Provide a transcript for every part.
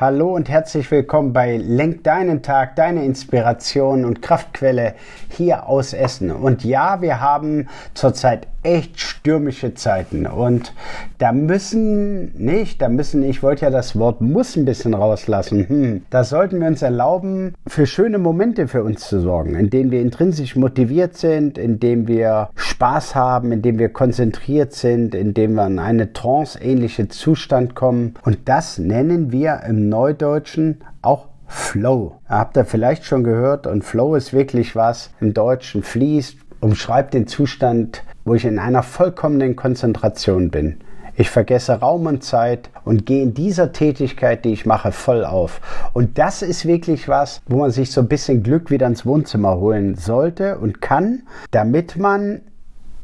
hallo und herzlich willkommen bei Lenk deinen Tag, deine Inspiration und Kraftquelle hier aus Essen. Und ja, wir haben zurzeit echt stürmische Zeiten. Und da müssen nicht, da müssen, ich wollte ja das Wort muss ein bisschen rauslassen. Hm, da sollten wir uns erlauben, für schöne Momente für uns zu sorgen, in denen wir intrinsisch motiviert sind, in denen wir Spaß haben, in denen wir konzentriert sind, in denen wir in einen trance-ähnlichen Zustand kommen. Und das nennen wir im Neudeutschen auch Flow. Habt ihr vielleicht schon gehört und Flow ist wirklich was im Deutschen fließt, umschreibt den Zustand, wo ich in einer vollkommenen Konzentration bin. Ich vergesse Raum und Zeit und gehe in dieser Tätigkeit, die ich mache, voll auf. Und das ist wirklich was, wo man sich so ein bisschen Glück wieder ins Wohnzimmer holen sollte und kann, damit man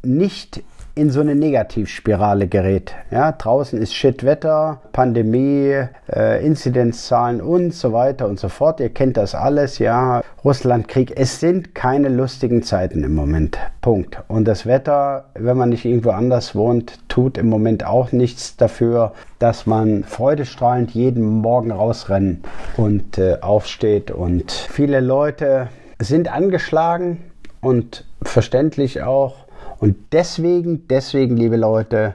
nicht in so eine Negativspirale gerät. Ja, draußen ist Shitwetter, Pandemie, äh, Inzidenzzahlen und so weiter und so fort. Ihr kennt das alles, ja. Russlandkrieg. Es sind keine lustigen Zeiten im Moment. Punkt. Und das Wetter, wenn man nicht irgendwo anders wohnt, tut im Moment auch nichts dafür, dass man freudestrahlend jeden Morgen rausrennen und äh, aufsteht. Und viele Leute sind angeschlagen und verständlich auch und deswegen, deswegen, liebe Leute,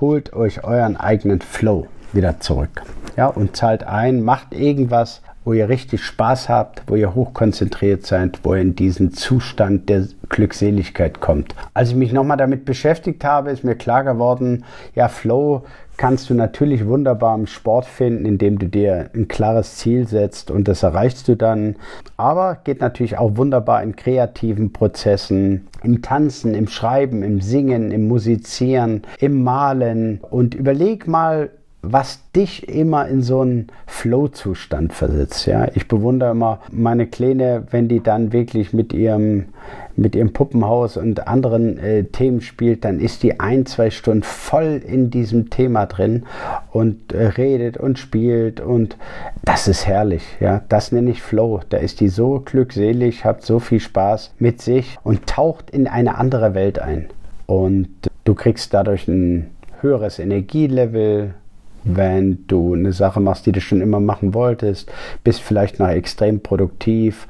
holt euch euren eigenen Flow wieder zurück. Ja, und zahlt ein, macht irgendwas, wo ihr richtig Spaß habt, wo ihr hochkonzentriert seid, wo ihr in diesen Zustand der Glückseligkeit kommt. Als ich mich nochmal damit beschäftigt habe, ist mir klar geworden, ja, Flow kannst du natürlich wunderbar im Sport finden, indem du dir ein klares Ziel setzt und das erreichst du dann. Aber geht natürlich auch wunderbar in kreativen Prozessen, im Tanzen, im Schreiben, im Singen, im Musizieren, im Malen. Und überleg mal, was dich immer in so einen Flow-Zustand versetzt. Ja? Ich bewundere immer meine Kleine, wenn die dann wirklich mit ihrem, mit ihrem Puppenhaus und anderen äh, Themen spielt, dann ist die ein, zwei Stunden voll in diesem Thema drin und äh, redet und spielt und das ist herrlich. Ja? Das nenne ich Flow. Da ist die so glückselig, hat so viel Spaß mit sich und taucht in eine andere Welt ein. Und du kriegst dadurch ein höheres Energielevel, wenn du eine Sache machst, die du schon immer machen wolltest, bist vielleicht noch extrem produktiv,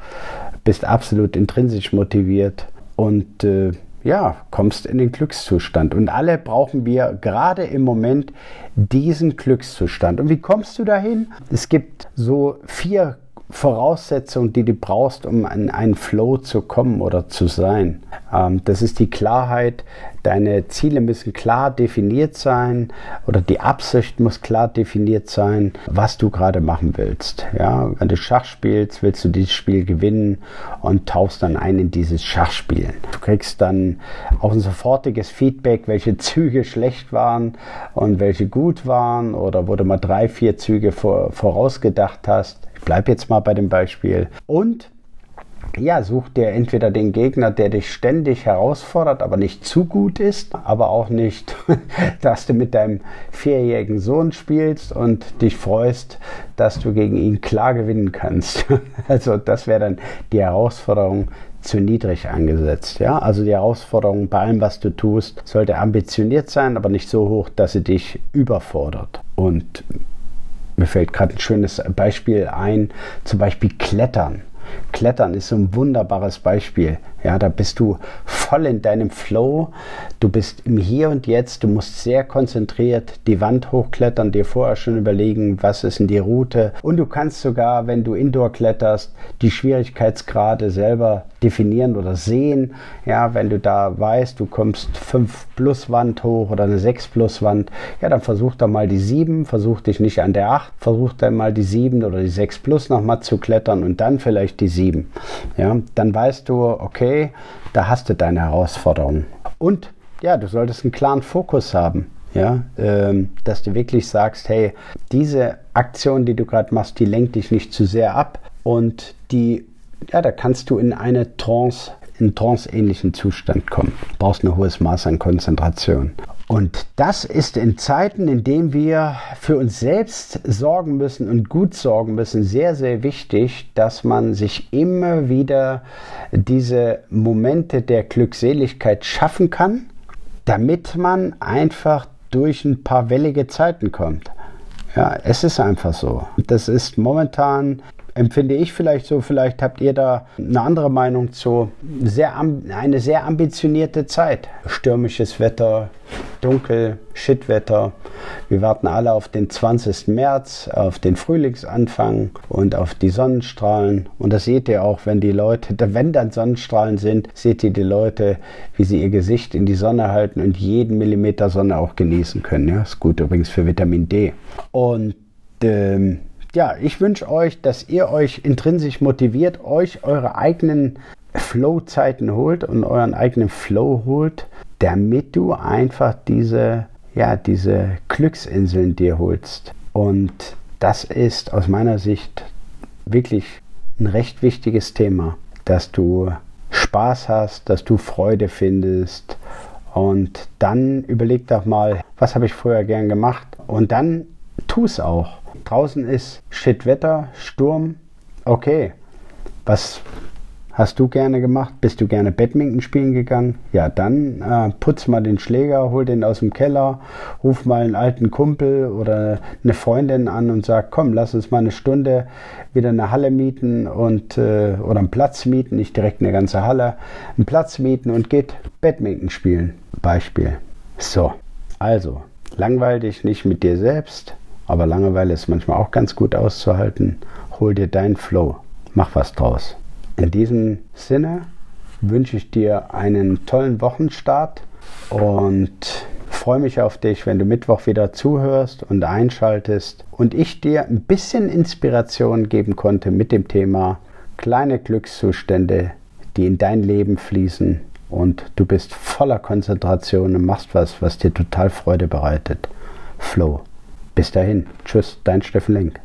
bist absolut intrinsisch motiviert und äh, ja, kommst in den Glückszustand. Und alle brauchen wir gerade im Moment diesen Glückszustand. Und wie kommst du dahin? Es gibt so vier Voraussetzung, die du brauchst, um in einen Flow zu kommen oder zu sein. Ähm, das ist die Klarheit. Deine Ziele müssen klar definiert sein oder die Absicht muss klar definiert sein, was du gerade machen willst. Ja, wenn du Schach spielst, willst du dieses Spiel gewinnen und tauchst dann ein in dieses Schachspielen. Du kriegst dann auch ein sofortiges Feedback, welche Züge schlecht waren und welche gut waren oder wo du mal drei, vier Züge vor, vorausgedacht hast. Ich bleibe jetzt mal bei dem Beispiel. Und ja, such dir entweder den Gegner, der dich ständig herausfordert, aber nicht zu gut ist, aber auch nicht, dass du mit deinem vierjährigen Sohn spielst und dich freust, dass du gegen ihn klar gewinnen kannst. Also das wäre dann die Herausforderung zu niedrig angesetzt. Ja, also die Herausforderung bei allem, was du tust, sollte ambitioniert sein, aber nicht so hoch, dass sie dich überfordert. Und fällt gerade ein schönes Beispiel ein, zum Beispiel Klettern. Klettern ist so ein wunderbares Beispiel. Ja, da bist du voll in deinem Flow. Du bist im Hier und Jetzt. Du musst sehr konzentriert die Wand hochklettern, dir vorher schon überlegen, was ist denn die Route. Und du kannst sogar, wenn du Indoor kletterst, die Schwierigkeitsgrade selber definieren oder sehen. Ja, wenn du da weißt, du kommst 5 plus Wand hoch oder eine 6 plus Wand, ja, dann versuch doch mal die 7, versuch dich nicht an der 8, versuch dann mal die 7 oder die 6 plus nochmal zu klettern und dann vielleicht die 7. Ja, dann weißt du, okay, da hast du deine Herausforderung. Und ja, du solltest einen klaren Fokus haben. Ja, ähm, dass du wirklich sagst, hey, diese Aktion, die du gerade machst, die lenkt dich nicht zu sehr ab und die, ja, da kannst du in eine Trance in trance-ähnlichen Zustand kommen. Du brauchst ein hohes Maß an Konzentration. Und das ist in Zeiten, in denen wir für uns selbst sorgen müssen und gut sorgen müssen, sehr, sehr wichtig, dass man sich immer wieder diese Momente der Glückseligkeit schaffen kann, damit man einfach durch ein paar wellige Zeiten kommt. Ja, es ist einfach so. Das ist momentan empfinde ich vielleicht so, vielleicht habt ihr da eine andere Meinung zu. Sehr, eine sehr ambitionierte Zeit. Stürmisches Wetter, dunkel, Shitwetter. Wir warten alle auf den 20. März, auf den Frühlingsanfang und auf die Sonnenstrahlen. Und das seht ihr auch, wenn die Leute, wenn dann Sonnenstrahlen sind, seht ihr die Leute, wie sie ihr Gesicht in die Sonne halten und jeden Millimeter Sonne auch genießen können. Ja, ist gut übrigens für Vitamin D. Und ähm, ja, ich wünsche euch, dass ihr euch intrinsisch motiviert, euch eure eigenen Flow-Zeiten holt und euren eigenen Flow holt, damit du einfach diese, ja, diese Glücksinseln dir holst. Und das ist aus meiner Sicht wirklich ein recht wichtiges Thema, dass du Spaß hast, dass du Freude findest. Und dann überleg doch mal, was habe ich früher gern gemacht? Und dann tu es auch. Draußen ist Shitwetter, Sturm. Okay. Was hast du gerne gemacht? Bist du gerne Badminton spielen gegangen? Ja, dann äh, putz mal den Schläger, hol den aus dem Keller, ruf mal einen alten Kumpel oder eine Freundin an und sag, komm, lass uns mal eine Stunde wieder eine Halle mieten und äh, oder einen Platz mieten, nicht direkt eine ganze Halle, einen Platz mieten und geht Badminton spielen. Beispiel. So, also langweil dich nicht mit dir selbst, aber Langeweile ist manchmal auch ganz gut auszuhalten. Hol dir deinen Flow. Mach was draus. In diesem Sinne wünsche ich dir einen tollen Wochenstart und freue mich auf dich, wenn du Mittwoch wieder zuhörst und einschaltest und ich dir ein bisschen Inspiration geben konnte mit dem Thema kleine Glückszustände, die in dein Leben fließen und du bist voller Konzentration und machst was, was dir total Freude bereitet. Flow. Bis dahin, tschüss, dein Steffen Lenk.